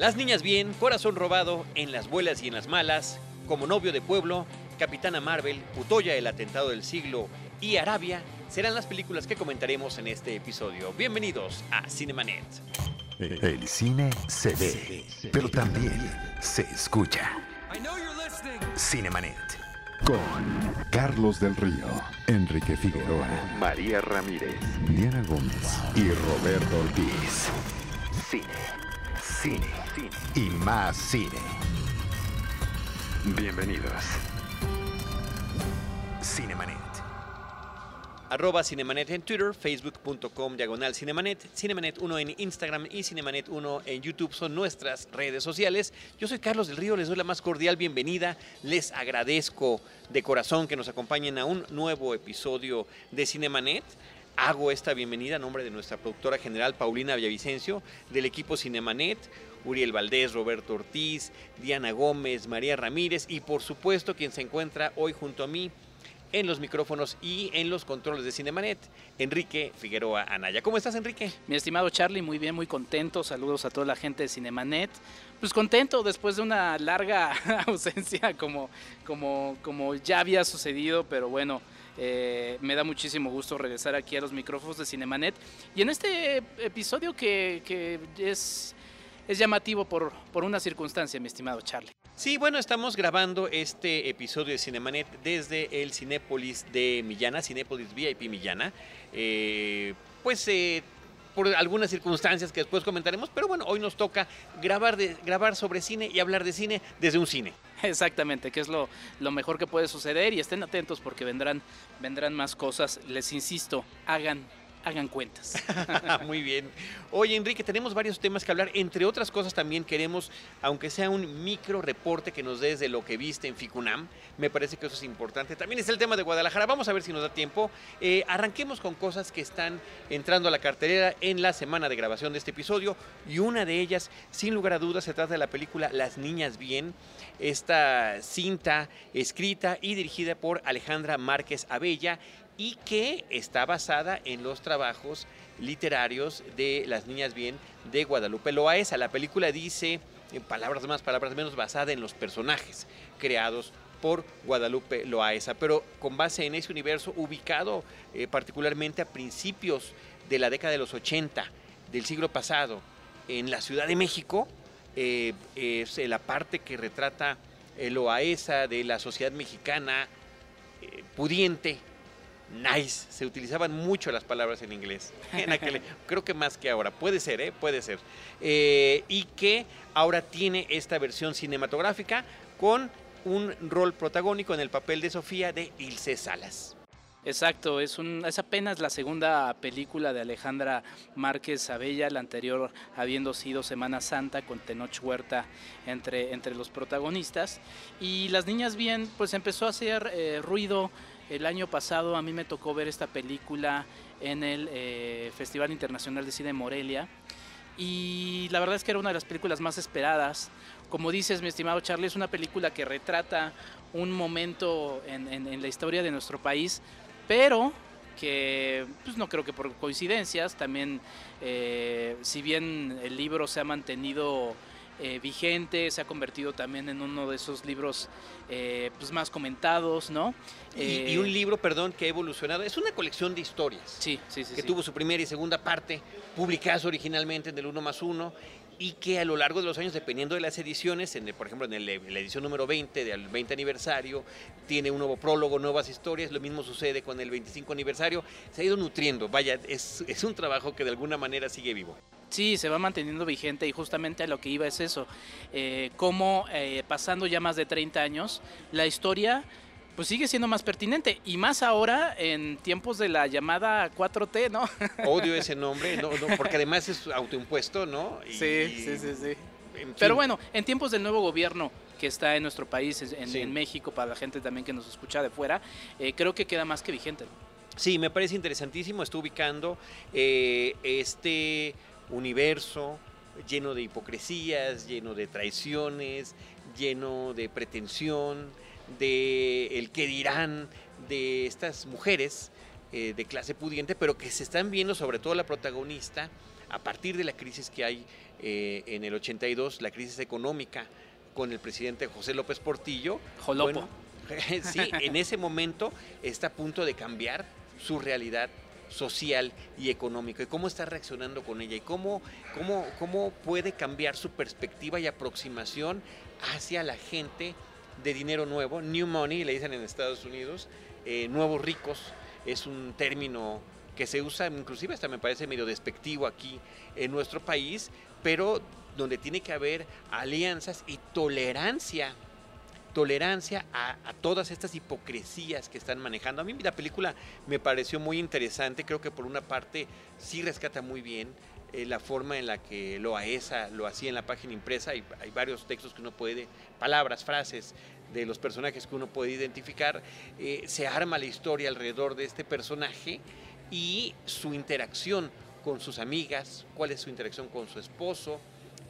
Las niñas bien, corazón robado, en las buenas y en las malas, como novio de pueblo, Capitana Marvel, Utoya el atentado del siglo y Arabia serán las películas que comentaremos en este episodio. Bienvenidos a Cinemanet. El cine se ve, pero también se escucha. Cinemanet. Con Carlos del Río, Enrique Figueroa, María Ramírez, Diana Gómez y Roberto Ortiz. Cine, cine, cine y más cine. Bienvenidos. Cinemanet. Arroba Cinemanet en Twitter, facebook.com diagonal Cinemanet, Cinemanet 1 en Instagram y Cinemanet 1 en YouTube son nuestras redes sociales. Yo soy Carlos del Río, les doy la más cordial bienvenida, les agradezco de corazón que nos acompañen a un nuevo episodio de Cinemanet. Hago esta bienvenida a nombre de nuestra productora general Paulina Villavicencio, del equipo Cinemanet, Uriel Valdés, Roberto Ortiz, Diana Gómez, María Ramírez y por supuesto quien se encuentra hoy junto a mí en los micrófonos y en los controles de Cinemanet, Enrique Figueroa Anaya. ¿Cómo estás, Enrique? Mi estimado Charlie, muy bien, muy contento. Saludos a toda la gente de Cinemanet. Pues contento después de una larga ausencia, como, como, como ya había sucedido, pero bueno. Eh, me da muchísimo gusto regresar aquí a los micrófonos de Cinemanet. Y en este episodio que, es, llamativo por, una circunstancia, mi estimado Charlie. Sí, bueno, estamos grabando este episodio de Cinemanet desde el Cinépolis de Millana, Cinépolis VIP Millana. Eh, pues eh, por algunas circunstancias que después comentaremos, pero bueno, hoy nos toca grabar sobre cine y hablar de cine desde un cine. Exactamente, que es lo, lo mejor que puede suceder y estén atentos porque vendrán, vendrán más cosas. Les insisto, hagan hagan cuentas. Muy bien. Oye, Enrique, tenemos varios temas que hablar. Entre otras cosas, también queremos, aunque sea un micro reporte que nos des de lo que viste en Ficunam. Me parece que eso es importante. También es el tema de Guadalajara. Vamos a ver si nos da tiempo. Eh, arranquemos con cosas que están entrando a la cartelera en la semana de grabación de este episodio. Y una de ellas, sin lugar a dudas, se trata de la película Las Niñas Bien. Esta cinta escrita y dirigida por Alejandra Márquez Abella y que está basada en los trabajos literarios de Las Niñas Bien de Guadalupe Loaesa. La película dice, en palabras más, palabras menos, basada en los personajes creados por Guadalupe Loaesa, pero con base en ese universo ubicado eh, particularmente a principios de la década de los 80 del siglo pasado en la Ciudad de México, eh, es la parte que retrata Loaesa de la sociedad mexicana eh, pudiente, nice. Se utilizaban mucho las palabras en inglés. En aquel, creo que más que ahora. Puede ser, ¿eh? Puede ser. Eh, y que ahora tiene esta versión cinematográfica con un rol protagónico en el papel de Sofía de Ilse Salas. Exacto, es, un, es apenas la segunda película de Alejandra Márquez Abella, la anterior habiendo sido Semana Santa con Tenoch Huerta entre, entre los protagonistas. Y Las Niñas Bien, pues empezó a hacer eh, ruido el año pasado a mí me tocó ver esta película en el eh, Festival Internacional de Cine Morelia y la verdad es que era una de las películas más esperadas. Como dices, mi estimado Charlie, es una película que retrata un momento en, la historia de nuestro país, pero que pues no creo que por coincidencias, también eh, si bien el libro se ha mantenido eh, vigente, se ha convertido también en uno de esos libros eh, pues más comentados, ¿no? Y, y, un libro, perdón, que ha evolucionado. Es una colección de historias. Sí, sí, sí. Que sí. tuvo su primera y segunda parte, publicadas originalmente en el 1 más 1 y que a lo largo de los años, dependiendo de las ediciones, en el, por ejemplo en, el, en, la edición número 20 del 20 aniversario, tiene un nuevo prólogo, nuevas historias, lo mismo sucede con el 25 aniversario, se ha ido nutriendo, vaya, es, es un trabajo que de alguna manera sigue vivo. Sí, se va manteniendo vigente y justamente a lo que iba es eso, eh, como eh, pasando ya más de 30 años, la historia pues sigue siendo más pertinente y más ahora en tiempos de la llamada 4T, ¿no? Odio ese nombre, no, no, porque además es autoimpuesto, ¿no? Y, sí, sí, sí, sí. En fin. Pero bueno, en tiempos del nuevo gobierno que está en nuestro país, en, sí. en México, para la gente también que nos escucha de fuera, eh, creo que queda más que vigente. Sí, me parece interesantísimo, está ubicando eh, este universo lleno de hipocresías, lleno de traiciones, lleno de pretensión, de el que dirán de estas mujeres eh, de clase pudiente, pero que se están viendo, sobre todo la protagonista, a partir de la crisis que hay eh, en el 82, la crisis económica con el presidente José López Portillo. Jolopo. sí, en ese momento está a punto de cambiar su realidad social y económica y cómo está reaccionando con ella y cómo, cómo, cómo puede cambiar su perspectiva y aproximación hacia la gente de dinero nuevo, new money, le dicen en Estados Unidos, eh, nuevos ricos, es un término que se usa inclusive hasta me parece medio despectivo aquí en nuestro país, pero donde tiene que haber alianzas y tolerancia tolerancia a, todas estas hipocresías que están manejando. A mí la película me pareció muy interesante, creo que por una parte sí rescata muy bien eh, la forma en la que lo AESA lo hacía en la página impresa, hay, hay varios textos que uno puede, palabras, frases de los personajes que uno puede identificar, eh, se arma la historia alrededor de este personaje y su interacción con sus amigas, cuál es su interacción con su esposo,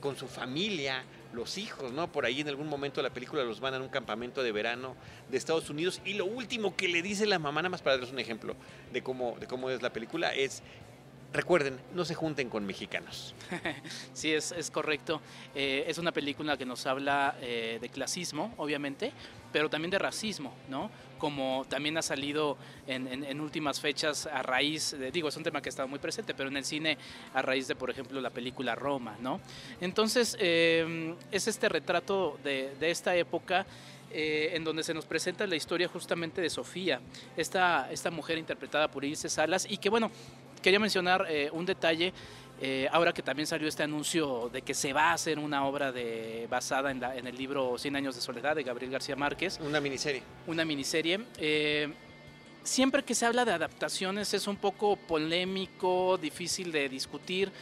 con su familia, los hijos, ¿no? Por ahí en algún momento de la película los van a un campamento de verano de Estados Unidos y lo último que le dice la mamá, nada más para darles un ejemplo de cómo, de cómo es la película, es recuerden, no se junten con mexicanos. Sí, es, es correcto. Eh, es una película que nos habla eh, de clasismo, obviamente, pero también de racismo, ¿no? Como también ha salido en, últimas fechas a raíz, de, digo, es un tema que ha estado muy presente, pero en el cine a raíz de, por ejemplo, la película Roma, ¿no? Entonces, eh, es este retrato de, esta época en donde se nos presenta la historia justamente de Sofía, esta, esta mujer interpretada por Ilse Salas, y que bueno, quería mencionar eh, un detalle. Eh, ahora que también salió este anuncio de que se va a hacer una obra de, basada en, en el libro Cien años de soledad de Gabriel García Márquez. Una miniserie. Una miniserie. Eh, siempre que se habla de adaptaciones es un poco polémico, difícil de discutir.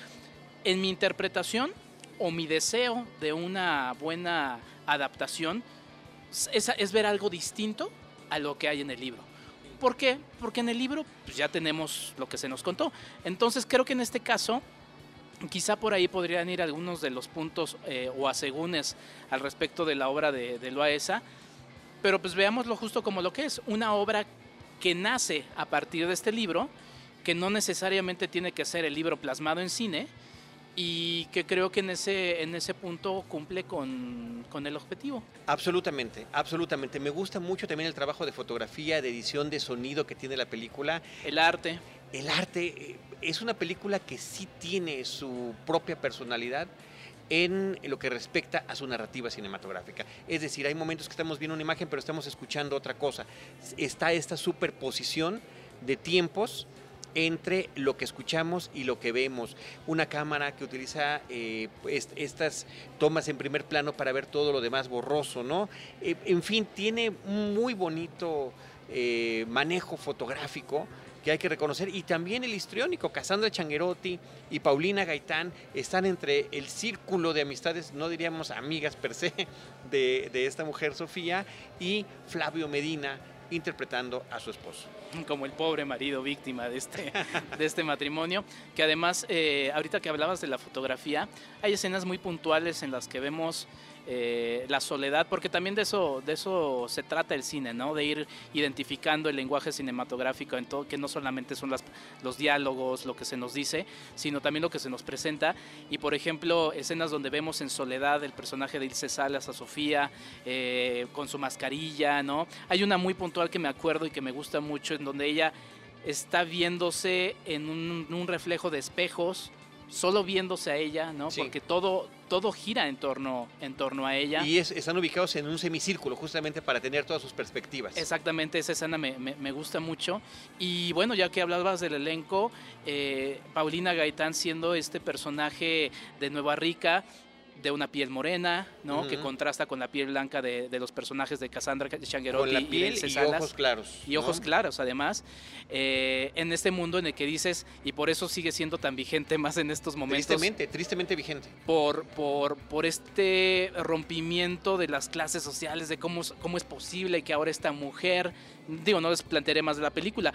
En mi interpretación o mi deseo de una buena adaptación es, es ver algo distinto a lo que hay en el libro. ¿Por qué? Porque en el libro pues, ya tenemos lo que se nos contó. Entonces creo que en este caso quizá por ahí podrían ir algunos de los puntos eh, o asegúnes al respecto de la obra de, de Loaesa, pero pues veámoslo justo como lo que es, una obra que nace a partir de este libro, que no necesariamente tiene que ser el libro plasmado en cine, y que creo que en ese, en ese punto cumple con, con, el objetivo. Absolutamente, absolutamente. Me gusta mucho también el trabajo de fotografía, de edición, de sonido que tiene la película. El arte. El arte eh, es una película que sí tiene su propia personalidad en lo que respecta a su narrativa cinematográfica. Es decir, hay momentos que estamos viendo una imagen pero estamos escuchando otra cosa. Está esta superposición de tiempos entre lo que escuchamos y lo que vemos. Una cámara que utiliza eh, estas tomas en primer plano para ver todo lo demás borroso, ¿no? Eh, en fin, tiene un muy bonito eh, manejo fotográfico que hay que reconocer. Y también el histriónico, Cassandra Changuerotti y Paulina Gaitán están entre el círculo de amistades, no diríamos amigas per se, de, de esta mujer Sofía, y Flavio Medina interpretando a su esposo. Como el pobre marido víctima de este, de este matrimonio, que además, eh, ahorita que hablabas de la fotografía, hay escenas muy puntuales en las que vemos eh, la soledad, porque también de eso, de eso se trata el cine, ¿no? De ir identificando el lenguaje cinematográfico en todo, que no solamente son los diálogos, lo que se nos dice, sino también lo que se nos presenta. Y por ejemplo, escenas donde vemos en soledad el personaje de Ilse Salas a Sofía eh, con su mascarilla, ¿no? Hay una muy puntual que me acuerdo y que me gusta mucho, en donde ella está viéndose en un reflejo de espejos solo viéndose a ella, ¿no? Porque todo, todo gira en torno, en torno a ella. Y están ubicados en un semicírculo, justamente para tener todas sus perspectivas. Exactamente, esa escena me, me, gusta mucho. Y bueno, ya que hablabas del elenco, eh, Paulina Gaitán siendo este personaje de Nueva Rica, de una piel morena, ¿no? Que contrasta con la piel blanca de, los personajes de Cassandra Changuerotti la piel y, ojos claros. Y ojos claros, además. Eh, en este mundo en el que dices, y por eso sigue siendo tan vigente más en estos momentos. Tristemente, tristemente vigente. Por, por, por este rompimiento de las clases sociales, de cómo, cómo es posible que ahora esta mujer, digo, no les plantearé más de la película,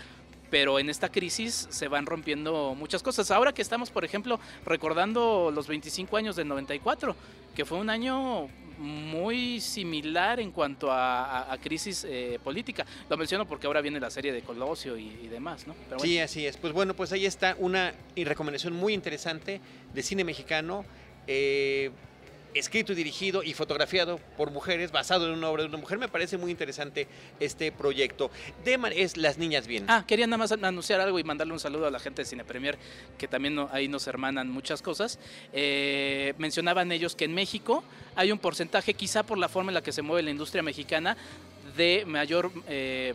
pero en esta crisis se van rompiendo muchas cosas. Ahora que estamos, por ejemplo, recordando los 25 años del 94, que fue un año muy similar en cuanto a, crisis eh, política. Lo menciono porque ahora viene la serie de Colosio y, demás, ¿no? Sí, así es. Pues bueno, pues ahí está una recomendación muy interesante de cine mexicano. Eh, escrito y dirigido y fotografiado por mujeres, basado en una obra de una mujer. Me parece muy interesante este proyecto. Deman es Las Niñas Bien. Ah, quería nada más anunciar algo y mandarle un saludo a la gente de Cine Premier, que también ahí nos hermanan muchas cosas. Eh, mencionaban ellos que en México hay un porcentaje, quizá por la forma en la que se mueve la industria mexicana, de mayor... Eh,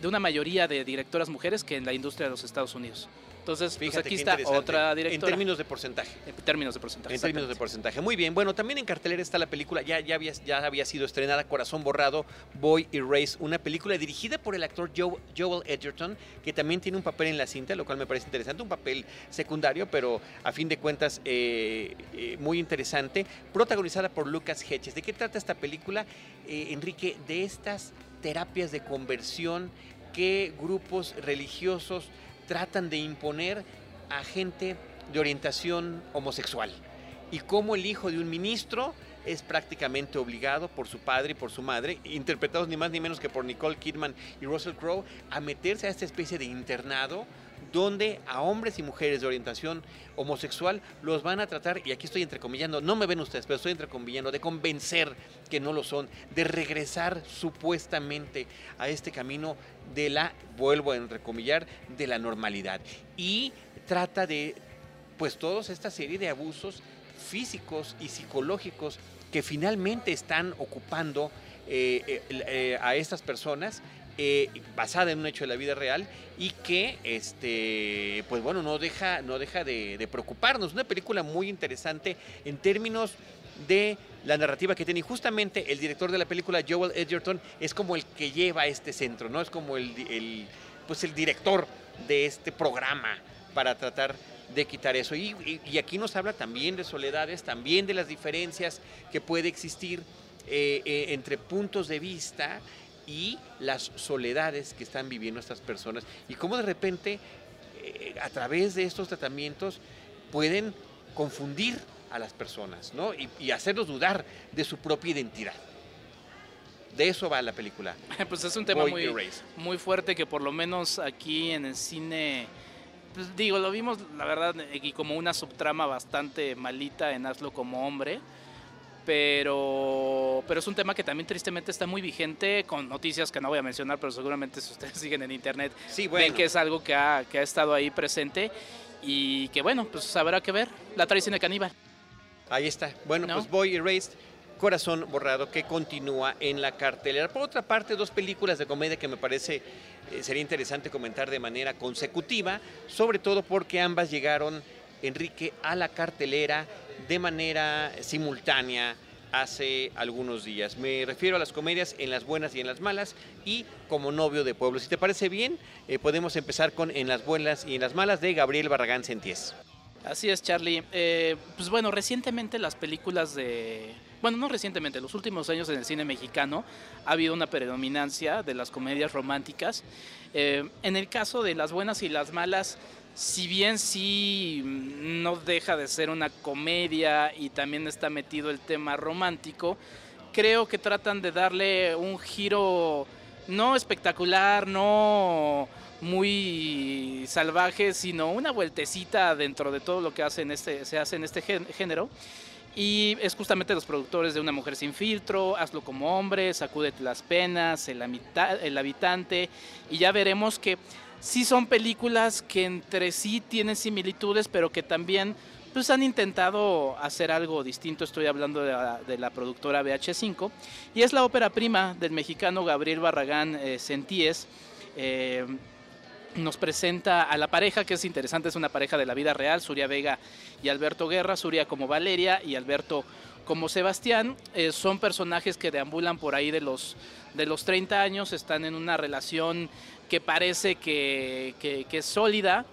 de una mayoría de directoras mujeres que en la industria de los Estados Unidos. Entonces, pues aquí está otra directora. En términos de porcentaje. En términos de porcentaje. En términos de porcentaje. Muy bien. Bueno, también en cartelera está la película, ya, ya, había, ya había sido estrenada, Corazón Borrado, Boy Erase, una película dirigida por el actor Joel Edgerton, que también tiene un papel en la cinta, lo cual me parece interesante, un papel secundario, pero a fin de cuentas eh, eh, muy interesante, protagonizada por Lucas Hedges. ¿De qué trata esta película, eh, Enrique? De estas terapias de conversión que grupos religiosos tratan de imponer a gente de orientación homosexual. Y cómo el hijo de un ministro es prácticamente obligado por su padre y por su madre, interpretados ni más ni menos que por Nicole Kidman y Russell Crowe, a meterse a esta especie de internado donde a hombres y mujeres de orientación homosexual los van a tratar, y aquí estoy entrecomillando, no me ven ustedes, pero estoy entrecomillando, de convencer que no lo son, de regresar supuestamente a este camino de la, vuelvo a entrecomillar, de la normalidad. Y trata de, pues, toda esta serie de abusos físicos y psicológicos que finalmente están ocupando eh, eh, eh, a estas personas eh, basada en un hecho de la vida real y que, este, pues bueno, no deja, no deja de, preocuparnos. Una película muy interesante en términos de la narrativa que tiene. Y justamente el director de la película, Joel Edgerton, es como el que lleva este centro, ¿no? Es como el, pues el director de este programa para tratar de quitar eso. Y, aquí nos habla también de soledades, también de las diferencias que puede existir eh, eh, entre puntos de vista y las soledades que están viviendo estas personas y cómo de repente eh, a través de estos tratamientos pueden confundir a las personas ¿no? y, hacerlos dudar de su propia identidad. De eso va la película. Pues es un tema muy, muy fuerte que por lo menos aquí en el cine, pues digo, lo vimos la verdad y como una subtrama bastante malita en Hazlo como hombre pero, pero es un tema que también tristemente está muy vigente con noticias que no voy a mencionar, pero seguramente si ustedes siguen en internet ven que es algo que ha, que ha estado ahí presente y que bueno, pues habrá que ver la tradición de caníbal. Ahí está. Bueno, pues Boy Erased, Corazón Borrado, que continúa en la cartelera. Por otra parte, dos películas de comedia que me parece eh, sería interesante comentar de manera consecutiva, sobre todo porque ambas llegaron, Enrique, a la cartelera de manera simultánea hace algunos días. Me refiero a las comedias en las buenas y en las malas y como novio de pueblo. Si te parece bien, eh, podemos empezar con En las buenas y en las malas de Gabriel Barragán Senties. Así es, Charlie. Eh, pues bueno, recientemente las películas de... Bueno, no recientemente, los últimos años en el cine mexicano ha habido una predominancia de las comedias románticas. Eh, en el caso de las buenas y las malas, si bien sí no deja de ser una comedia y también está metido el tema romántico, creo que tratan de darle un giro no espectacular, no muy salvaje, sino una vueltecita dentro de todo lo que este, se hace en este género. Y es justamente los productores de Una Mujer Sin Filtro, Hazlo como Hombre, Sacúdete las Penas, El, el Habitante, y ya veremos que sí son películas que entre sí tienen similitudes, pero que también pues, han intentado hacer algo distinto. Estoy hablando de la, productora BH5. Y es la ópera prima del mexicano Gabriel Barragán eh, Sentíes. Eh, nos presenta a la pareja, que es interesante, es una pareja de la vida real, Suria Vega y Alberto Guerra, Suria como Valeria y Alberto como Sebastián. Eh, son personajes que deambulan por ahí de los, de los 30 años, están en una relación que parece que, es sólida,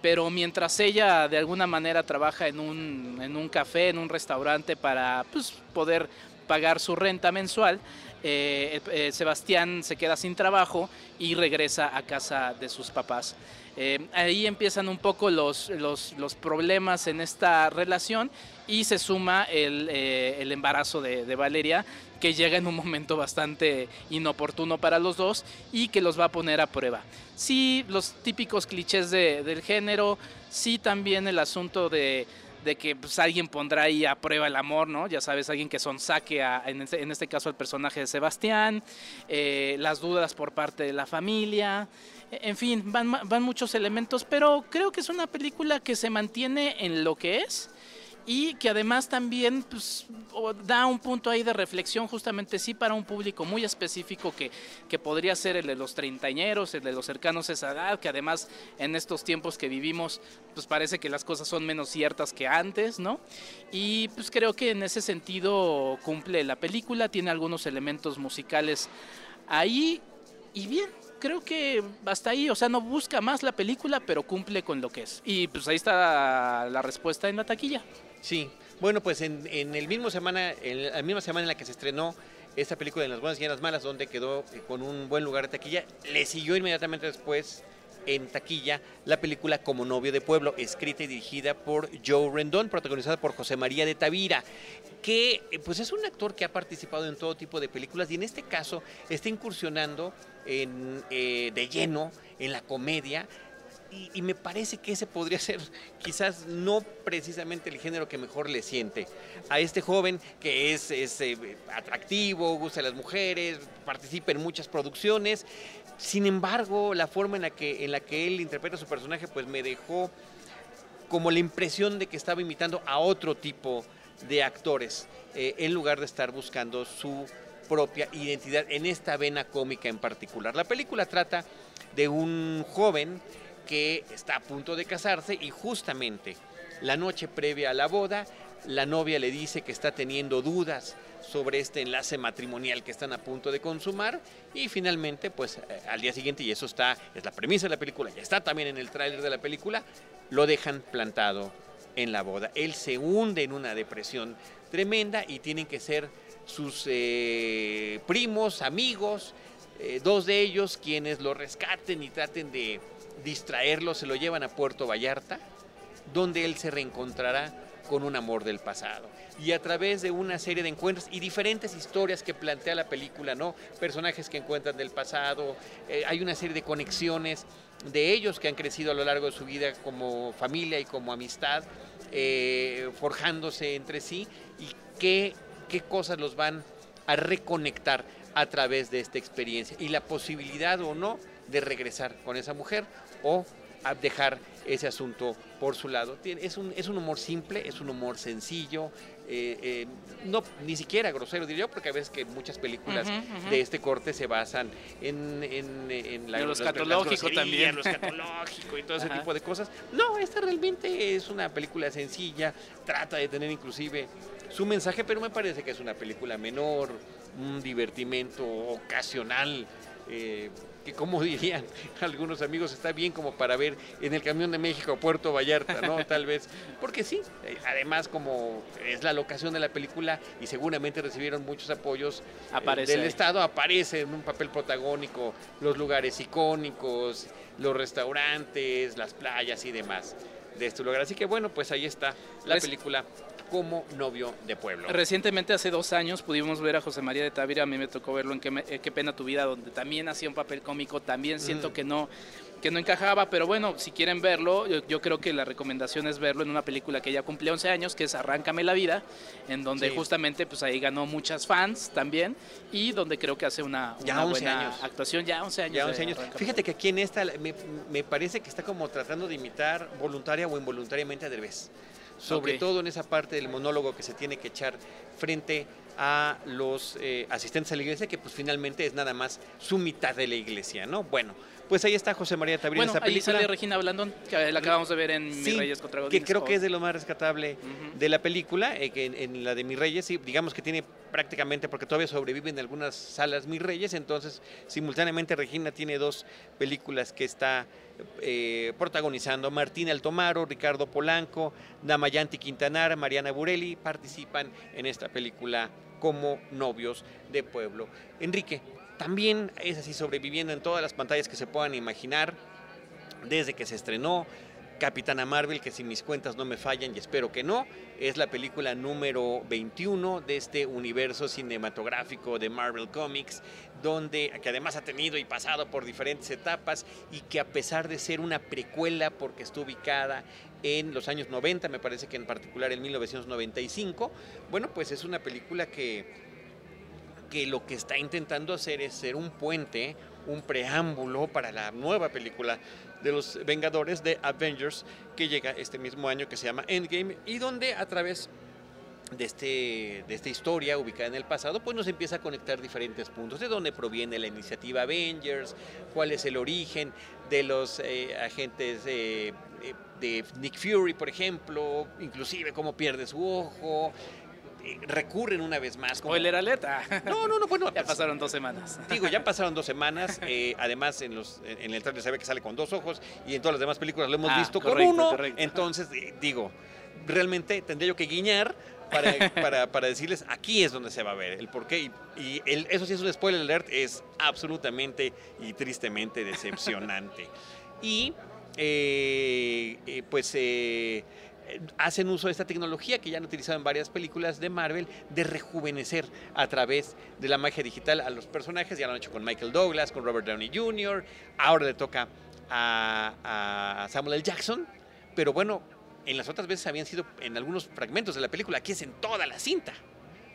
pero mientras ella de alguna manera trabaja en un, en un café, en un restaurante para pues, poder pagar su renta mensual, eh, eh, Sebastián se queda sin trabajo y regresa a casa de sus papás. Eh, ahí empiezan un poco los, los, problemas en esta relación y se suma el, el embarazo de, Valeria, que llega en un momento bastante inoportuno para los dos y que los va a poner a prueba. Sí, los típicos clichés de, del género, sí también el asunto de de que pues, alguien pondrá ahí a prueba el amor, ¿no? Ya sabes, alguien que son saque, en, este, en, este, caso, al personaje de Sebastián, eh, las dudas por parte de la familia, en fin, van, van muchos elementos, pero creo que es una película que se mantiene en lo que es y que además también pues, da un punto ahí de reflexión justamente sí para un público muy específico que, que podría ser el de los treintañeros, el de los cercanos a esa edad, que además en estos tiempos que vivimos pues parece que las cosas son menos ciertas que antes, ¿no? Y pues creo que en ese sentido cumple la película, tiene algunos elementos musicales ahí y bien, creo que hasta ahí, o sea, no busca más la película, pero cumple con lo que es. Y pues ahí está la respuesta en la taquilla. Sí, bueno, pues en, el mismo semana, en la misma semana en la que se estrenó esta película de las buenas y en las malas, donde quedó eh, con un buen lugar de taquilla, le siguió inmediatamente después en taquilla la película Como novio de pueblo, escrita y dirigida por Joe Rendón, protagonizada por José María de Tavira, que eh, pues es un actor que ha participado en todo tipo de películas y en este caso está incursionando en, eh, de lleno en la comedia y, me parece que ese podría ser quizás no precisamente el género que mejor le siente a este joven que es, eh, atractivo, gusta de las mujeres, participa en muchas producciones. Sin embargo, la forma en la que, en la que él interpreta su personaje pues me dejó como la impresión de que estaba imitando a otro tipo de actores eh, en lugar de estar buscando su propia identidad en esta vena cómica en particular. La película trata de un joven que está a punto de casarse y justamente la noche previa a la boda, la novia le dice que está teniendo dudas sobre este enlace matrimonial que están a punto de consumar y finalmente pues eh, al día siguiente y eso está es la premisa de la película ya está también en el tráiler de la película lo dejan plantado en la boda. Él se hunde en una depresión tremenda y tienen que ser sus eh, primos amigos eh, dos de ellos quienes lo rescaten y traten de distraerlo, se lo llevan a Puerto Vallarta, donde él se reencontrará con un amor del pasado. Y a través de una serie de encuentros y diferentes historias que plantea la película, ¿no? Personajes que encuentran del pasado, eh, hay una serie de conexiones de ellos que han crecido a lo largo de su vida como familia y como amistad, eh, forjándose entre sí y qué, qué cosas los van a reconectar a través de esta experiencia y la posibilidad o no de regresar con esa mujer o dejar ese asunto por su lado. Es un, es un humor simple, es un humor sencillo, eh, eh, no ni siquiera grosero diría yo, porque a veces que muchas películas de este corte se basan en, en, la, lo escatológico también, lo escatológico y todo ese tipo de cosas. No, esta realmente es una película sencilla, trata de tener inclusive su mensaje, pero me parece que es una película menor, un divertimento ocasional. Eh, que como dirían algunos amigos, está bien como para ver en el camión de México a Puerto Vallarta, ¿no? Tal vez, porque sí, eh, además como es la locación de la película y seguramente recibieron muchos apoyos eh, del Estado, aparece en un papel protagónico los lugares icónicos, los restaurantes, las playas y demás de este lugar. Así que bueno, pues ahí está la pues película como novio de pueblo. Recientemente, hace dos años, pudimos ver a José María de Tavira, a mí me tocó verlo en Qué, eh, Qué Pena Tu Vida, donde también hacía un papel cómico, también siento mm. que no que no encajaba, pero bueno, si quieren verlo, yo, creo que la recomendación es verlo en una película que ya cumple 11 años, que es Arráncame la vida, en donde justamente pues ahí ganó muchas fans también y donde creo que hace una, buena actuación, ya 11 años. Ya 11 años. Fíjate que aquí en esta me, me, parece que está como tratando de imitar voluntaria o involuntariamente a Derbez sobre todo en esa parte del monólogo que se tiene que echar frente a los eh, asistentes a la iglesia, que pues finalmente es nada más su mitad de la iglesia, ¿no? Bueno, pues ahí está José María Tabrín bueno, esa película. Ahí sale Regina Blandón, que la acabamos de ver en Mis Reyes contra Godines. Que creo que es de lo más rescatable de la película, eh, que en, la de Mis Reyes, sí, digamos que tiene prácticamente, porque todavía sobrevive en algunas salas Mis Reyes, entonces simultáneamente Regina tiene dos películas que está eh, protagonizando. Martín Altomaro, Ricardo Polanco, Damayanti Quintanar, Mariana Burelli participan en esta película como novios de pueblo. Enrique, también es así sobreviviendo en todas las pantallas que se puedan imaginar desde que se estrenó. Capitana Marvel, que si mis cuentas no me fallan y espero que no, es la película número 21 de este universo cinematográfico de Marvel Comics, donde que además ha tenido y pasado por diferentes etapas y que a pesar de ser una precuela porque está ubicada en los años 90, me parece que en particular en 1995, bueno, pues es una película que que lo que está intentando hacer es ser un puente, un preámbulo para la nueva película de los Vengadores de Avengers que llega este mismo año que se llama Endgame y donde a través de, este, de esta historia ubicada en el pasado, pues nos empieza a conectar diferentes puntos, de dónde proviene la iniciativa Avengers, cuál es el origen de los eh, agentes eh, de Nick Fury, por ejemplo, inclusive cómo pierde su ojo, recurren una vez más. Como... Spoiler alerta. No, no, no, bueno. ya pasaron dos semanas. Digo, ya pasaron dos semanas. Eh, además, en, los, en el trailer se ve que sale con dos ojos y en todas las demás películas lo hemos ah, visto con uno. Entonces, eh, digo, realmente tendría yo que guiñar para, para, decirles aquí es donde se va a ver el porqué. Y, el, eso sí es un spoiler alert, es absolutamente y tristemente decepcionante. y eh, pues hacen uso de esta tecnología que ya han utilizado en varias películas de Marvel de rejuvenecer a través de la magia digital a los personajes. Ya lo han hecho con Michael Douglas, con Robert Downey Jr., ahora le toca a, Samuel L. Jackson, pero bueno, en las otras veces habían sido en algunos fragmentos de la película, aquí es en toda la cinta.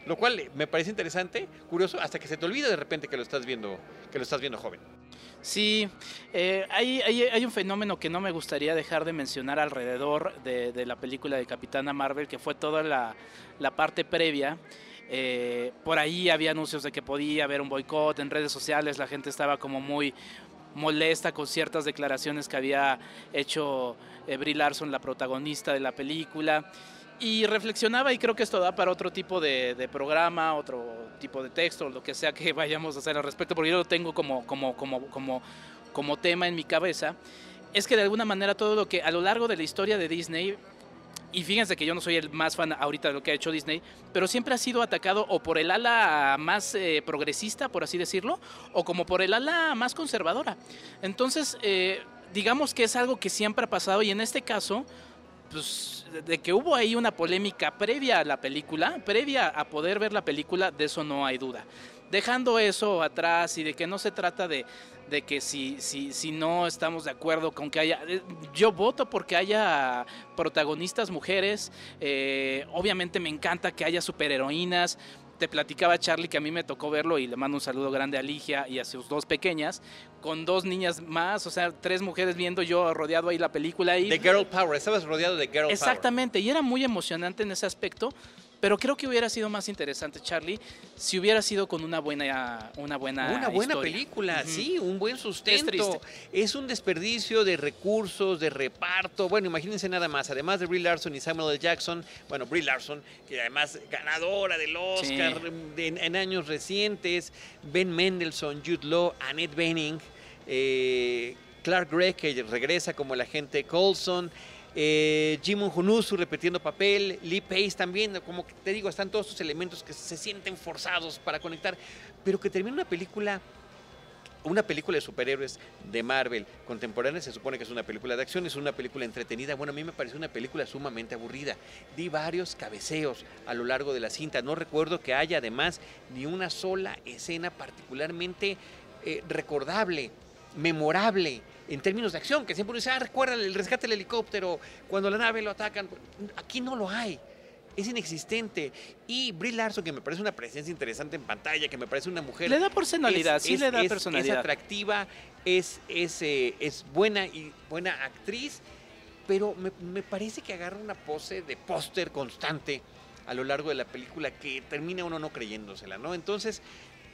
Lo cual me parece interesante, curioso, hasta que se te olvida de repente que lo estás viendo, que lo estás viendo joven. Sí, eh, hay, hay, un fenómeno que no me gustaría dejar de mencionar alrededor de, la película de Capitana Marvel, que fue toda la, parte previa. Eh, por ahí había anuncios de que podía haber un boicot en redes sociales, la gente estaba como muy molesta con ciertas declaraciones que había hecho eh, Brie Larson, la protagonista de la película y reflexionaba y creo que esto da para otro tipo de, programa, otro tipo de texto, lo que sea que vayamos a hacer al respecto, porque yo lo tengo como, como, como, como, como tema en mi cabeza, es que de alguna manera todo lo que a lo largo de la historia de Disney, y fíjense que yo no soy el más fan ahorita de lo que ha hecho Disney, pero siempre ha sido atacado o por el ala más eh, progresista, por así decirlo, o como por el ala más conservadora. Entonces, eh, digamos que es algo que siempre ha pasado y en este caso pues, de que hubo ahí una polémica previa a la película, previa a poder ver la película, de eso no hay duda. Dejando eso atrás y de que no se trata de, de que si, si, si no estamos de acuerdo con que haya... Eh, yo voto porque haya protagonistas mujeres, eh, obviamente me encanta que haya superheroínas, te platicaba Charlie que a mí me tocó verlo y le mando un saludo grande a Ligia y a sus dos pequeñas, con dos niñas más, o sea, tres mujeres viendo yo rodeado ahí la película. Y, de Girl Power, estabas rodeado de Girl Power. Exactamente, y era muy emocionante en ese aspecto pero creo que hubiera sido más interesante, Charlie, si hubiera sido con una buena Una buena, una buena película, sí, un buen sustento. Es, un desperdicio de recursos, de reparto. Bueno, imagínense nada más, además de Brie Larson y Samuel L. Jackson, bueno, Brie Larson, que además ganadora del Oscar en, años recientes, Ben Mendelssohn, Jude Law, Annette Bening, eh, Clark Gregg, que regresa como el agente Colson eh, Jimon Junusu repitiendo papel, Lee Pace también, como te digo, están todos estos elementos que se sienten forzados para conectar, pero que termina una película, una película de superhéroes de Marvel contemporánea, se supone que es una película de acción, es una película entretenida, bueno, a mí me pareció una película sumamente aburrida, di varios cabeceos a lo largo de la cinta, no recuerdo que haya además ni una sola escena particularmente eh, recordable, memorable en términos de acción, que siempre uno dice, ah, recuerda el rescate del helicóptero, cuando la nave lo atacan. Aquí no lo hay. Es inexistente. Y Brie Larson, que me parece una presencia interesante en pantalla, que me parece una mujer. Le da personalidad, sí le da personalidad. Es atractiva, es, es, eh, es buena y buena actriz, pero me, me parece que agarra una pose de póster constante a lo largo de la película que termina uno no creyéndosela, ¿no? Entonces,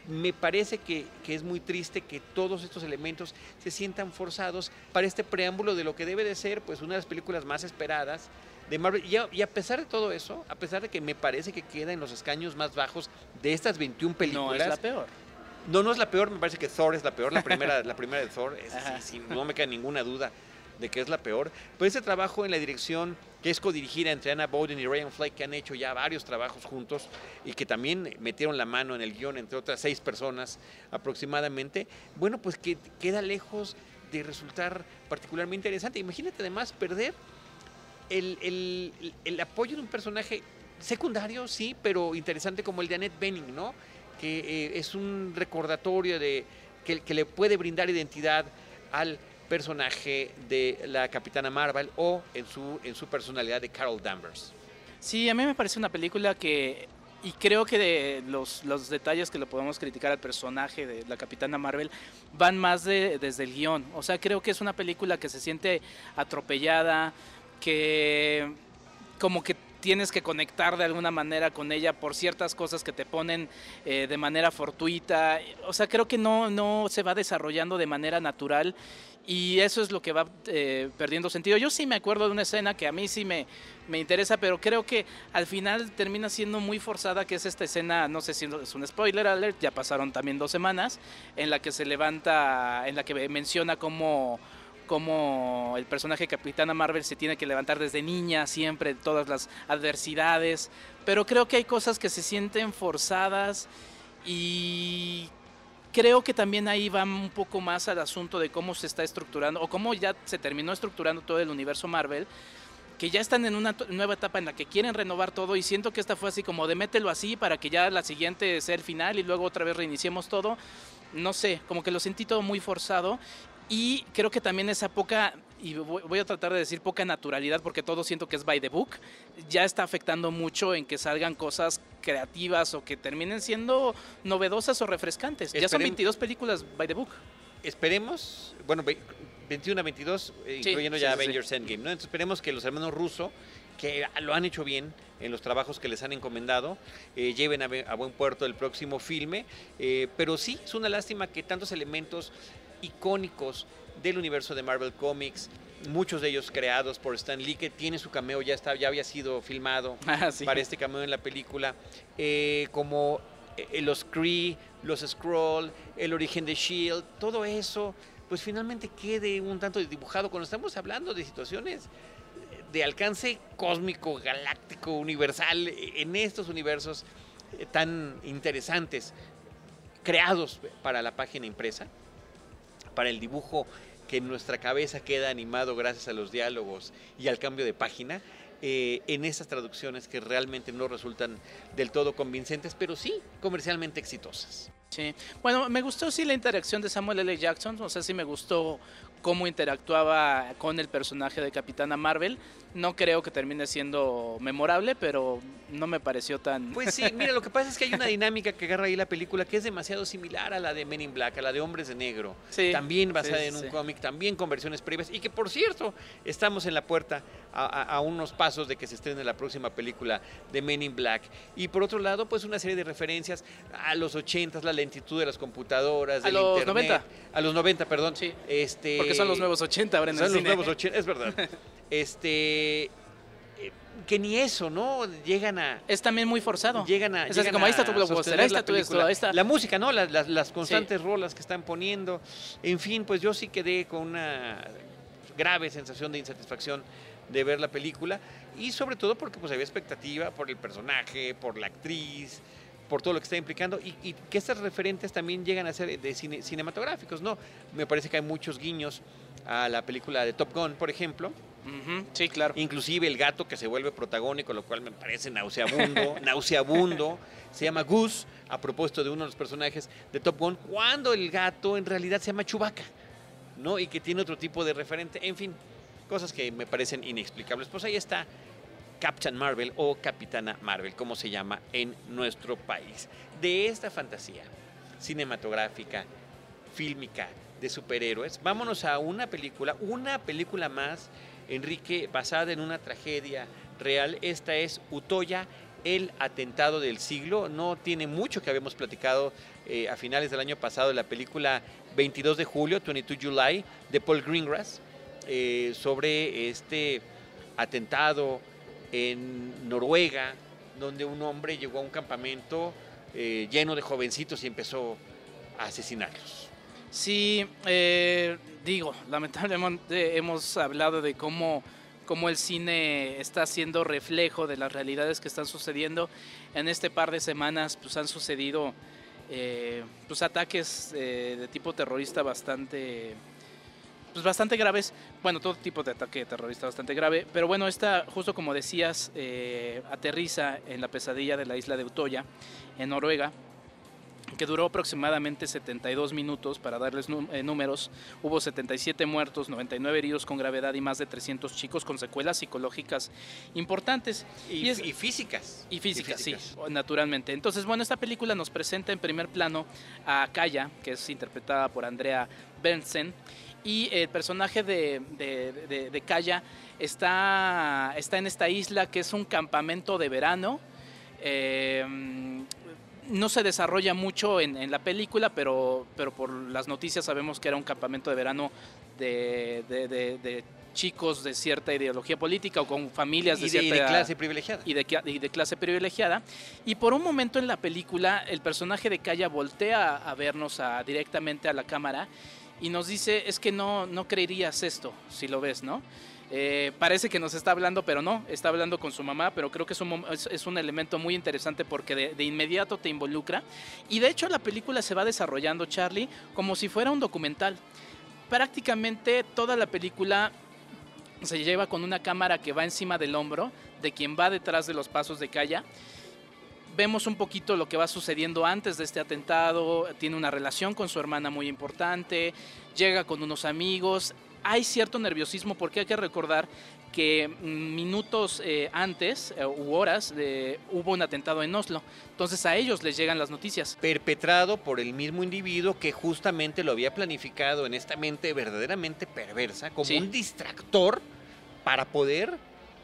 me parece que, es muy triste que todos estos elementos se sientan forzados para este preámbulo de lo que debe de ser pues una de las películas más esperadas de Marvel. Y a, y a, pesar de todo eso, a pesar de que me parece que queda en los escaños más bajos de estas 21 películas. No es la peor. No, no es la peor, me parece que Thor es la peor, la primera, la primera de Thor, sí, no me queda ninguna duda de que es la peor. Pero ese trabajo en la dirección que es codirigida entre Anna Bowden y Ryan Flake, que han hecho ya varios trabajos juntos y que también metieron la mano en el guion, entre otras seis personas aproximadamente, bueno, pues que queda lejos de resultar particularmente interesante. Imagínate además perder el, el, apoyo de un personaje secundario, sí, pero interesante como el de Annette Bening, ¿no? Que eh, es un recordatorio de que, que le puede brindar identidad al personaje de la Capitana Marvel o en su, en su personalidad de Carol Danvers. Sí, a mí me parece una película que, y creo que de los, los detalles que le podemos criticar al personaje de la Capitana Marvel van más de, desde el guion. O sea, creo que es una película que se siente atropellada, que como que tienes que conectar de alguna manera con ella por ciertas cosas que te ponen eh, de manera fortuita. O sea, creo que no, no se va desarrollando de manera natural y eso es lo que va eh, perdiendo sentido. Yo sí me acuerdo de una escena que a mí sí me, me interesa, pero creo que al final termina siendo muy forzada, que es esta escena, no sé si es un spoiler alert, ya pasaron también dos semanas, en la que se levanta, en la que menciona cómo cómo el personaje Capitana Marvel se tiene que levantar desde niña siempre, todas las adversidades, pero creo que hay cosas que se sienten forzadas y creo que también ahí va un poco más al asunto de cómo se está estructurando o cómo ya se terminó estructurando todo el universo Marvel que ya están en una nueva etapa en la que quieren renovar todo y siento que esta fue así como de mételo así para que ya la siguiente sea el final y luego otra vez reiniciemos todo. No sé, como que lo sentí todo muy forzado y creo que también esa poca, y voy a tratar de decir poca naturalidad porque todo siento que es by the book, ya está afectando mucho en que salgan cosas creativas o que terminen siendo novedosas o refrescantes. ya son 22 películas by the book. Esperemos, bueno, 21 a 22, eh, incluyendo ya Avengers Endgame, ¿no? Entonces esperemos que los hermanos rusos que lo han hecho bien en los trabajos que les han encomendado, eh, lleven a, buen puerto el próximo filme, eh, pero sí, es una lástima que tantos elementos icónicos del universo de Marvel Comics, muchos de ellos creados por Stan Lee, que tiene su cameo, ya, está, ya había sido filmado ah, para este cameo en la película, eh, como eh, los Kree, los Skrull, el origen de Shield, todo eso, pues finalmente quede un tanto dibujado. Cuando estamos hablando de situaciones de alcance cósmico, galáctico, universal, en estos universos eh, tan interesantes, creados para la página impresa para el dibujo que en nuestra cabeza queda animado gracias a los diálogos y al cambio de página, eh, en esas traducciones que realmente no resultan del todo convincentes, pero sí comercialmente exitosas. Sí, bueno, me gustó sí la interacción de Samuel L. Jackson, o sea, sí me gustó cómo interactuaba con el personaje de Capitana Marvel. No creo que termine siendo memorable, pero no me pareció tan... Pues sí, mira, lo que pasa es que hay una dinámica que agarra ahí la película que es demasiado similar a la de Men in Black, a la de Hombres de Negro. también basada en un cómic, también con versiones previas. Y que, por cierto, estamos en la puerta a, unos pasos de que se estrene la próxima película de Men in Black. Y por otro lado, pues una serie de referencias a los 80, la lentitud de las computadoras, a los 90. A los 90, perdón. Sí. Este, Porque son los nuevos 80 ahora en son los nuevos 80, es verdad. este eh, que ni eso, ¿no? Llegan a... Es también muy forzado. Llegan a... Es como ahí está tu blockbuster, ahí está tu esto, ahí está. La música, ¿no? Las, las, constantes rolas que están poniendo. En fin, pues yo sí quedé con una grave sensación de insatisfacción de ver la película y sobre todo porque pues había expectativa por el personaje, por la actriz, por todo lo que está implicando y, que estas referentes también llegan a ser de cinematográficos, ¿no? Me parece que hay muchos guiños a la película de Top Gun, por ejemplo. Sí, claro. Inclusive el gato que se vuelve protagónico, lo cual me parece nauseabundo, nauseabundo. Se llama Goose, a propósito de uno de los personajes de Top Gun, cuando el gato en realidad se llama Chewbacca, ¿no? Y que tiene otro tipo de referente. En fin, cosas que me parecen inexplicables. Pues ahí está Captain Marvel o Capitana Marvel, como se llama en nuestro país. De esta fantasía cinematográfica, fílmica, de superhéroes, vámonos a una película, una película más, Enrique, basada en una tragedia real. Esta es Utoya, el atentado del siglo. No tiene mucho que habíamos platicado eh, a finales del año pasado la película 22 de julio, 22 July, de Paul Greengrass, eh, sobre este atentado en Noruega, donde un hombre llegó a un campamento eh, lleno de jovencitos y empezó a asesinarlos. Sí, digo, lamentablemente hemos hablado de cómo cómo el cine está siendo reflejo de las realidades que están sucediendo. En este par de semanas pues, han sucedido eh, pues, ataques eh, de tipo terrorista bastante, pues, bastante graves. Bueno, todo tipo de ataque terrorista bastante grave. Pero bueno, esta, justo como decías, eh, aterriza en la pesadilla de la isla de Utoya, en Noruega que duró aproximadamente 72 minutos para darles eh, números. Hubo 77 muertos, 99 heridos con gravedad y más de 300 chicos con secuelas psicológicas importantes. Y, físicas. Y físicas, sí, naturalmente. Entonces, bueno, esta película nos presenta en primer plano a Kaya, que es interpretada por Andrea Bernsen. Y el personaje de, de, Kaya está, está en esta isla que es un campamento de verano. Eh, no se desarrolla mucho en, la película, pero, pero por las noticias sabemos que era un campamento de verano de, chicos de cierta ideología política o con familias de, cierta clase privilegiada. Y de, clase privilegiada. Y por un momento en la película, el personaje de Kaya voltea a vernos directamente a la cámara y nos dice, es que no, no creerías esto si lo ves, ¿no? Eh, parece que nos está hablando, pero no, está hablando con su mamá, pero creo que es un, es, un elemento muy interesante porque de, inmediato te involucra. Y de hecho la película se va desarrollando, Charlie, como si fuera un documental. Prácticamente toda la película se lleva con una cámara que va encima del hombro de quien va detrás de los pasos de Kaya vemos un poquito lo que va sucediendo antes de este atentado, tiene una relación con su hermana muy importante, llega con unos amigos, hay cierto nerviosismo porque hay que recordar que minutos eh, antes eh, u horas hubo un atentado en Oslo. Entonces a ellos les llegan las noticias. Perpetrado por el mismo individuo que justamente lo había planificado en esta mente verdaderamente perversa como un distractor para poder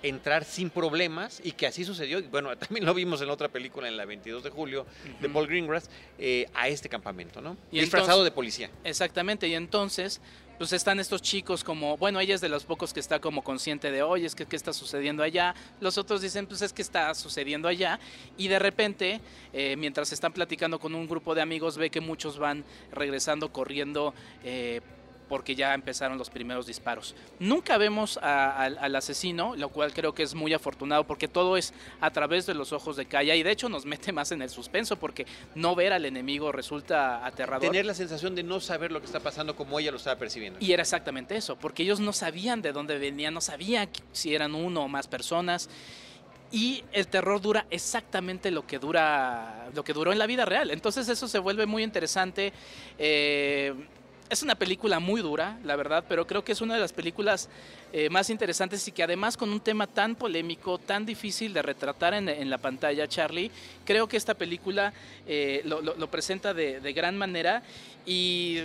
entrar sin problemas y que así sucedió. Bueno, también lo vimos en otra película, en la 22 de julio, de Paul Greengrass, eh, a este campamento, ¿no? Y Disfrazado de policía. Exactamente, y entonces pues están estos chicos como, bueno, ella es de los pocos que está como consciente de, oye, es que qué está sucediendo allá. Los otros dicen, pues es que está sucediendo allá. Y de repente, eh, mientras están platicando con un grupo de amigos, ve que muchos van regresando, corriendo. Eh, porque ya empezaron los primeros disparos. Nunca vemos al asesino, lo cual creo que es muy afortunado porque todo es a través de los ojos de Kaya y de hecho nos mete más en el suspenso porque no ver al enemigo resulta aterrador. Tener la sensación de no saber lo que está pasando como ella lo estaba percibiendo. Y era exactamente eso, porque ellos no sabían de dónde venían, no sabían si eran uno o más personas y el terror dura exactamente lo que dura lo que duró en la vida real entonces eso se vuelve muy interesante eh, es una película muy dura, la verdad, pero creo que es una de las películas eh, más interesantes y que además con un tema tan polémico, tan difícil de retratar en, la pantalla, Charlie, creo que esta película eh, lo, presenta de, gran manera y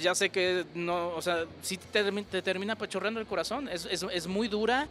ya sé que no, o sea, sí te, te termina pachorrando el corazón, es, es muy dura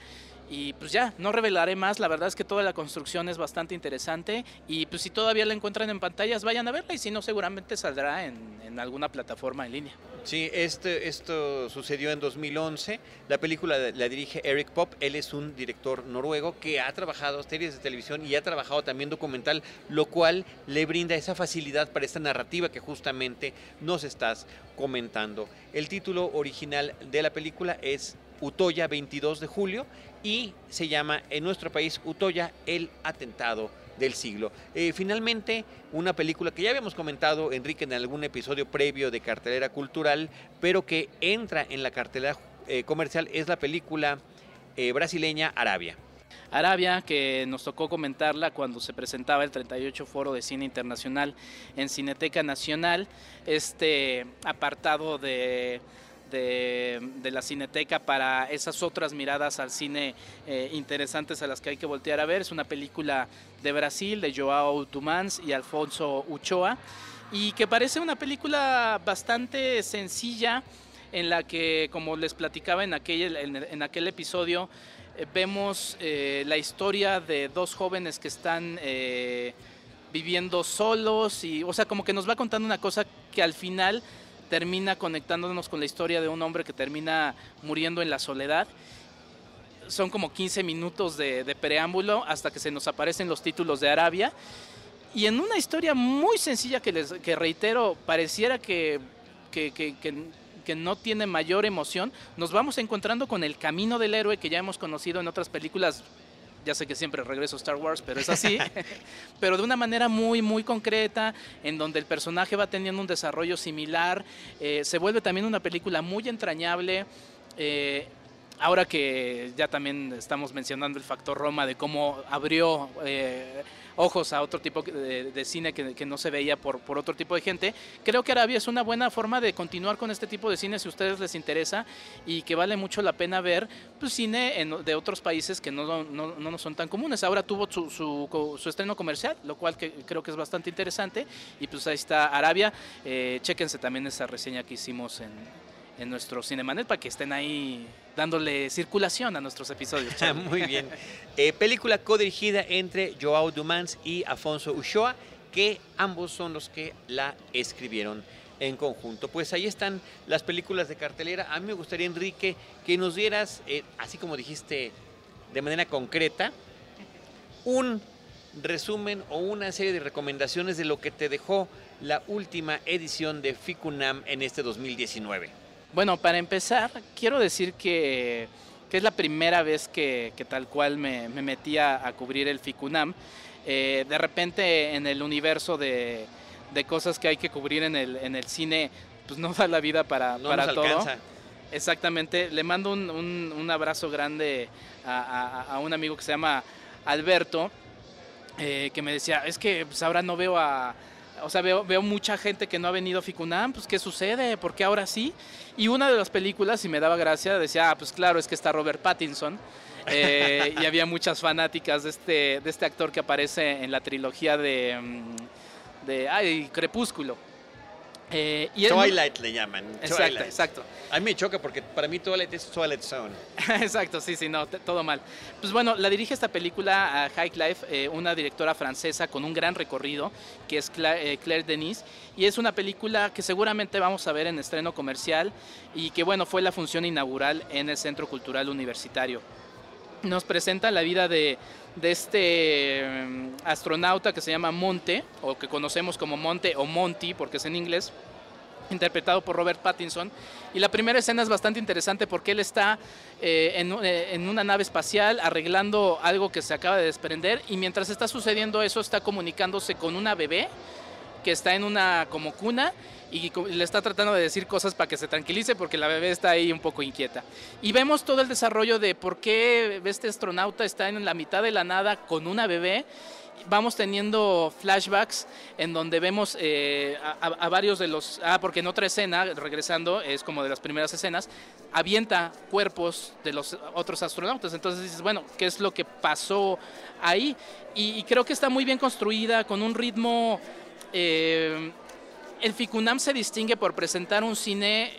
y pues ya, no revelaré más, la verdad es que toda la construcción es bastante interesante y pues si todavía la encuentran en pantallas vayan a verla y si no seguramente saldrá en, alguna plataforma en línea. Sí, este, esto sucedió en 2011, la película la dirige Eric Pop, él es un director noruego que ha trabajado series de televisión y ha trabajado también documental, lo cual le brinda esa facilidad para esta narrativa que justamente nos estás comentando. El título original de la película es Utoya 22 de julio y se llama en nuestro país Utoya el atentado del siglo. Eh, finalmente, una película que ya habíamos comentado, Enrique, en algún episodio previo de cartelera cultural, pero que entra en la cartelera eh, comercial, es la película eh, brasileña Arabia. Arabia, que nos tocó comentarla cuando se presentaba el 38 Foro de Cine Internacional en Cineteca Nacional, este apartado de de, la cineteca para esas otras miradas al cine eh, interesantes a las que hay que voltear a ver. Es una película de Brasil de Joao Tumans y Alfonso Uchoa y que parece una película bastante sencilla en la que, como les platicaba en aquel, en aquel episodio, vemos la historia de dos jóvenes que están viviendo solos y, o sea, como que nos va contando una cosa que al final termina conectándonos con la historia de un hombre que termina muriendo en la soledad. Son como 15 minutos de, preámbulo hasta que se nos aparecen los títulos de Arabia. Y en una historia muy sencilla que, les, que reitero, pareciera que, que, que, que no tiene mayor emoción, nos vamos encontrando con el camino del héroe que ya hemos conocido en otras películas ya sé que siempre regreso a Star Wars, pero es así, pero de una manera muy, muy concreta, en donde el personaje va teniendo un desarrollo similar, eh, se vuelve también una película muy entrañable. Eh, ahora que ya también estamos mencionando el factor Roma de cómo abrió eh, ojos a otro tipo de, cine que, no se veía por, por, otro tipo de gente. Creo que Arabia es una buena forma de continuar con este tipo de cine si a ustedes les interesa y que vale mucho la pena ver pues, cine de otros países que no, no, no, son tan comunes. Ahora tuvo su, su, estreno comercial, lo cual que, creo que es bastante interesante. Y pues ahí está Arabia. Eh, chéquense también esa reseña que hicimos en, en nuestro Cinemanet para que estén ahí dándole circulación a nuestros episodios. Muy bien. Eh, película codirigida entre Joao Dumans y Afonso Uchoa, que ambos son los que la escribieron en conjunto. Pues ahí están las películas de cartelera. A mí me gustaría, Enrique, que nos dieras, eh, así como dijiste de manera concreta, un resumen o una serie de recomendaciones de lo que te dejó la última edición de FICUNAM en este 2019. Bueno, para empezar, quiero decir que, es la primera vez que, tal cual me, metía a cubrir el FICUNAM. Eh, de repente en el universo de, cosas que hay que cubrir en el, en el cine, pues no da la vida para, para todo. Exactamente. Le mando un, abrazo grande a, un amigo que se llama Alberto, eh, que me decía, es que pues, ahora no veo a o sea, veo, veo mucha gente que no ha venido a Ficunam, pues ¿qué sucede? ¿Por qué ahora sí? Y una de las películas, y me daba gracia, decía, ah, pues claro, es que está Robert Pattinson. Eh, y había muchas fanáticas de este, de este actor que aparece en la trilogía de, mm, de ay, Crepúsculo. Eh, Twilight le llaman. Exacto, exacto. A mí me choca porque para mí Twilight es Twilight Zone. exacto, sí, sí, no, todo mal. Pues bueno, la dirige esta película a High Life, eh, una directora francesa con un gran recorrido, que es eh, Claire, Denis, y es una película que seguramente vamos a ver en estreno comercial y que bueno, fue la función inaugural en el Centro Cultural Universitario. Nos presenta la vida de, de este mm, astronauta que se llama Monte, o que conocemos como Monte o Monty, porque es en inglés, interpretado por Robert Pattinson. Y la primera escena es bastante interesante porque él está eh, eh, en, una nave espacial arreglando algo que se acaba de desprender y mientras está sucediendo eso está comunicándose con una bebé que está en una como cuna y le está tratando de decir cosas para que se tranquilice porque la bebé está ahí un poco inquieta. Y vemos todo el desarrollo de por qué este astronauta está en la mitad de la nada con una bebé vamos teniendo flashbacks en donde vemos eh, a, varios de los... Ah, porque en otra escena, regresando, es como de las primeras escenas, avienta cuerpos de los otros astronautas. Entonces dices, bueno, ¿qué es lo que pasó ahí? Y, creo que está muy bien construida, con un ritmo... Eh, el FICUNAM se distingue por presentar un cine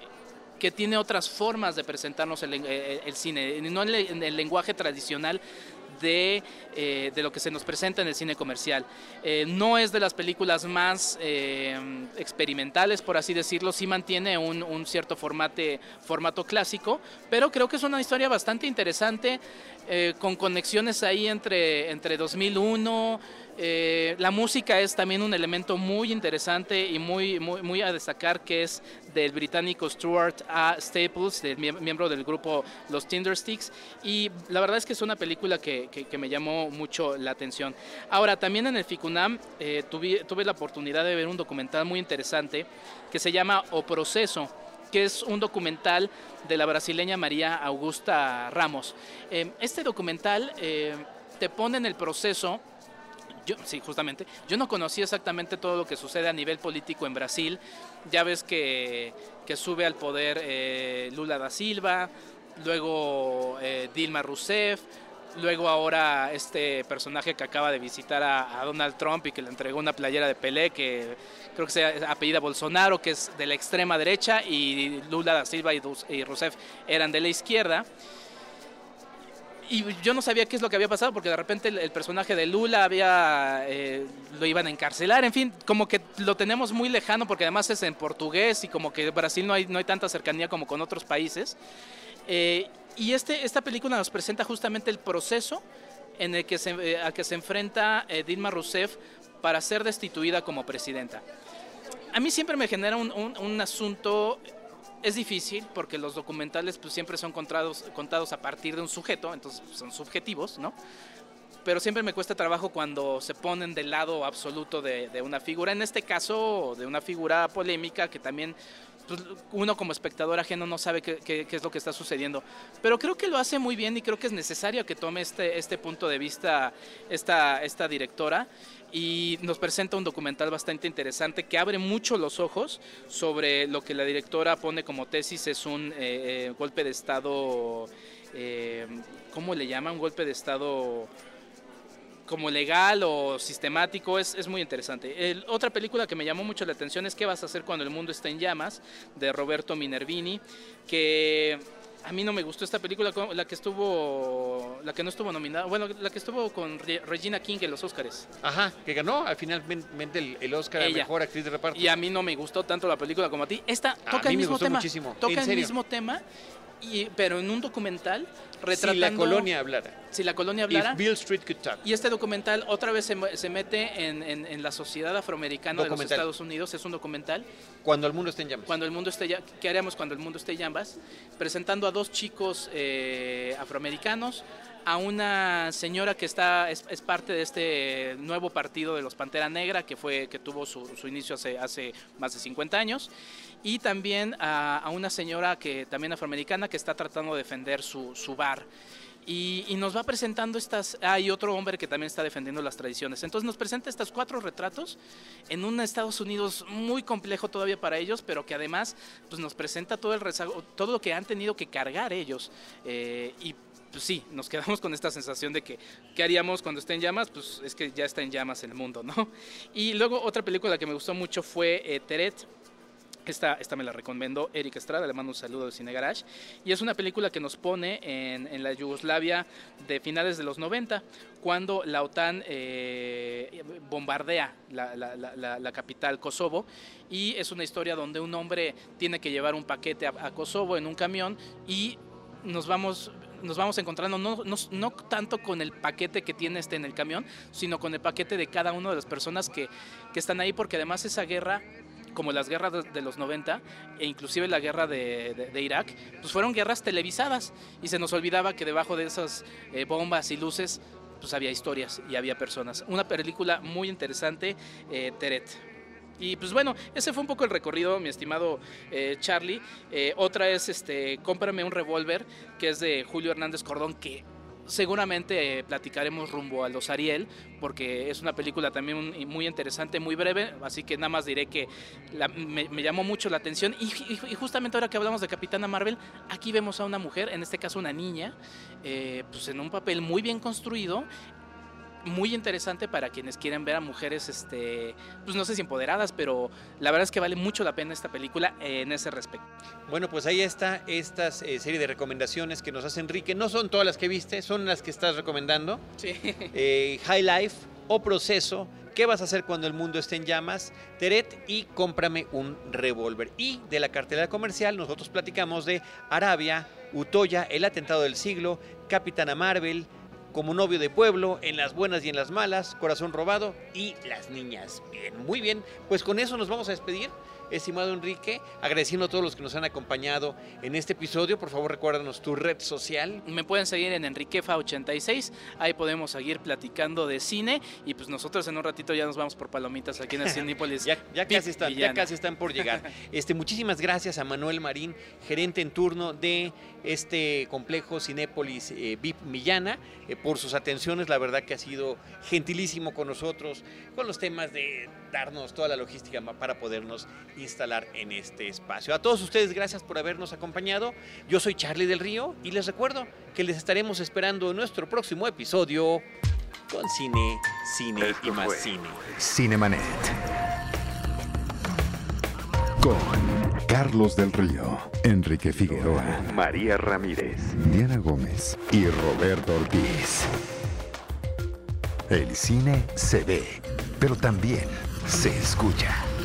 que tiene otras formas de presentarnos el, eh, cine, no en el, lenguaje tradicional de, eh, de, lo que se nos presenta en el cine comercial. No es de las películas más experimentales, por así decirlo, sí mantiene un, un cierto formate, formato clásico, pero creo que es una historia bastante interesante, con conexiones ahí entre, entre 2001, eh, la música es también un elemento muy interesante y muy, muy, muy a destacar que es del británico Stuart A. Staples, del miembro del grupo Los Tindersticks. Y la verdad es que es una película que, que, me llamó mucho la atención. Ahora, también en el FICUNAM eh, tuve, tuve la oportunidad de ver un documental muy interesante que se llama O Proceso que es un documental de la brasileña María Augusta Ramos. Eh, este documental te pone en el proceso sí, justamente. Yo no conocía exactamente todo lo que sucede a nivel político en Brasil. Ya ves que, sube al poder eh, Lula da Silva, luego eh, Dilma Rousseff, luego ahora este personaje que acaba de visitar a, Donald Trump y que le entregó una playera de Pelé, que creo que se apellida Bolsonaro, que es de la extrema derecha, y Lula da Silva y Rousseff eran de la izquierda. Y yo no sabía qué es lo que había pasado porque de repente el, personaje de Lula había eh, lo iban a encarcelar, en fin, como que lo tenemos muy lejano porque además es en portugués y como que Brasil no hay, no hay tanta cercanía como con otros países. Eh, y este, esta película nos presenta justamente el proceso en el que se, eh, a que se enfrenta Dilma Rousseff para ser destituida como presidenta. A mí siempre me genera un asunto es difícil porque los documentales pues, siempre son contados, contados a partir de un sujeto, entonces pues, son subjetivos, ¿no? Pero siempre me cuesta trabajo cuando se ponen del lado absoluto de, una figura, en este caso de una figura polémica que también pues, uno como espectador ajeno no sabe qué, es lo que está sucediendo. Pero creo que lo hace muy bien y creo que es necesario que tome este, este punto de vista esta, esta directora y nos presenta un documental bastante interesante que abre mucho los ojos sobre lo que la directora pone como tesis es un eh, eh, golpe de Estado, eh, ¿cómo le llaman? Un golpe de Estado como legal o sistemático, es, es muy interesante. otra película que me llamó mucho la atención es ¿Qué vas a hacer cuando el mundo está en llamas? de Roberto Minervini, que a mí no me gustó esta película, la que estuvo, la que no estuvo nominada, bueno, la que estuvo con Regina King en los Oscars. Ajá, que ganó al finalmente el, el Oscar a Mejor Actriz de Reparto. Y a mí no me gustó tanto la película como a ti. Esta toca el mismo tema. Muchísimo. Toca el mismo tema pero en un documental retratando... Si la colonia hablara. Si la colonia hablara. Bill Street could talk. Y este documental otra vez se, mete en, la sociedad afroamericana de los Estados Unidos. Es un documental. Cuando el mundo esté en llamas. Cuando el mundo esté ¿Qué haremos cuando el mundo esté en llamas? Presentando a dos chicos eh, afroamericanos, a una señora que está es, parte de este nuevo partido de los Pantera Negra que fue que tuvo su, inicio hace, hace más de 50 años y también a, una señora que también afroamericana que está tratando de defender su, bar. Y, nos va presentando estas, hay otro hombre que también está defendiendo las tradiciones. Entonces nos presenta estos cuatro retratos en un Estados Unidos muy complejo todavía para ellos, pero que además pues, nos presenta todo el rezago, todo lo que han tenido que cargar ellos. Eh, y pues sí, nos quedamos con esta sensación de que, ¿qué haríamos cuando esté en llamas? Pues es que ya está en llamas el mundo, ¿no? Y luego otra película que me gustó mucho fue eh, Teret, esta, esta, me la recomendó Eric Estrada, le mando un saludo de Cine Garage. Y es una película que nos pone en, la Yugoslavia de finales de los 90, cuando la OTAN eh, bombardea la, la, capital Kosovo. Y es una historia donde un hombre tiene que llevar un paquete a Kosovo en un camión y nos vamos nos vamos encontrando no, no, tanto con el paquete que tiene este en el camión, sino con el paquete de cada una de las personas que, están ahí, porque además esa guerra como las guerras de, los 90 e inclusive la guerra de, Irak, pues fueron guerras televisadas y se nos olvidaba que debajo de esas eh, bombas y luces pues había historias y había personas. Una película muy interesante, eh, Teret. Y pues bueno, ese fue un poco el recorrido, mi estimado eh, Charlie. Eh, otra es este, Cómprame un revólver, que es de Julio Hernández Cordón, que seguramente eh, platicaremos rumbo a Los Ariel, porque es una película también muy interesante, muy breve, así que nada más diré que me, llamó mucho la atención. Y, justamente ahora que hablamos de Capitana Marvel, aquí vemos a una mujer, en este caso una niña, pues en un papel muy bien construido muy interesante para quienes quieren ver a mujeres, este, pues no sé si empoderadas, pero la verdad es que vale mucho la pena esta película en ese respecto. Bueno, pues ahí está esta eh, serie de recomendaciones que nos hace Enrique. No son todas las que viste, son las que estás recomendando. Sí. Eh, High Life o Proceso. ¿Qué vas a hacer cuando el mundo esté en llamas? Teret y cómprame un revólver. Y de la cartelera comercial nosotros platicamos de Arabia, Utoya, El atentado del siglo, Capitana Marvel, como novio de pueblo, en las buenas y en las malas, corazón robado y las niñas. Bien, muy bien. Pues con eso nos vamos a despedir estimado Enrique, agradeciendo a todos los que nos han acompañado en este episodio. Por favor, recuérdanos tu red social. Me pueden seguir en Enriquefa86, ahí podemos seguir platicando de cine y pues nosotros en un ratito ya nos vamos por palomitas aquí en Cinépolis. ya, ya casi están, ya casi están por llegar. Este, muchísimas gracias a Manuel Marín, gerente en turno de este complejo Cinépolis eh, VIP Millana, eh, por sus atenciones. La verdad que ha sido gentilísimo con nosotros, con los temas de darnos toda la logística para podernos instalar en este espacio. A todos ustedes, gracias por habernos acompañado. Yo soy Charlie del Río y les recuerdo que les estaremos esperando en nuestro próximo episodio con cine, cine y más cine. Cinemanet. Con Carlos del Río, Enrique Figueroa, María Ramírez, Diana Gómez y Roberto Ortiz. El cine se ve, pero también se escucha.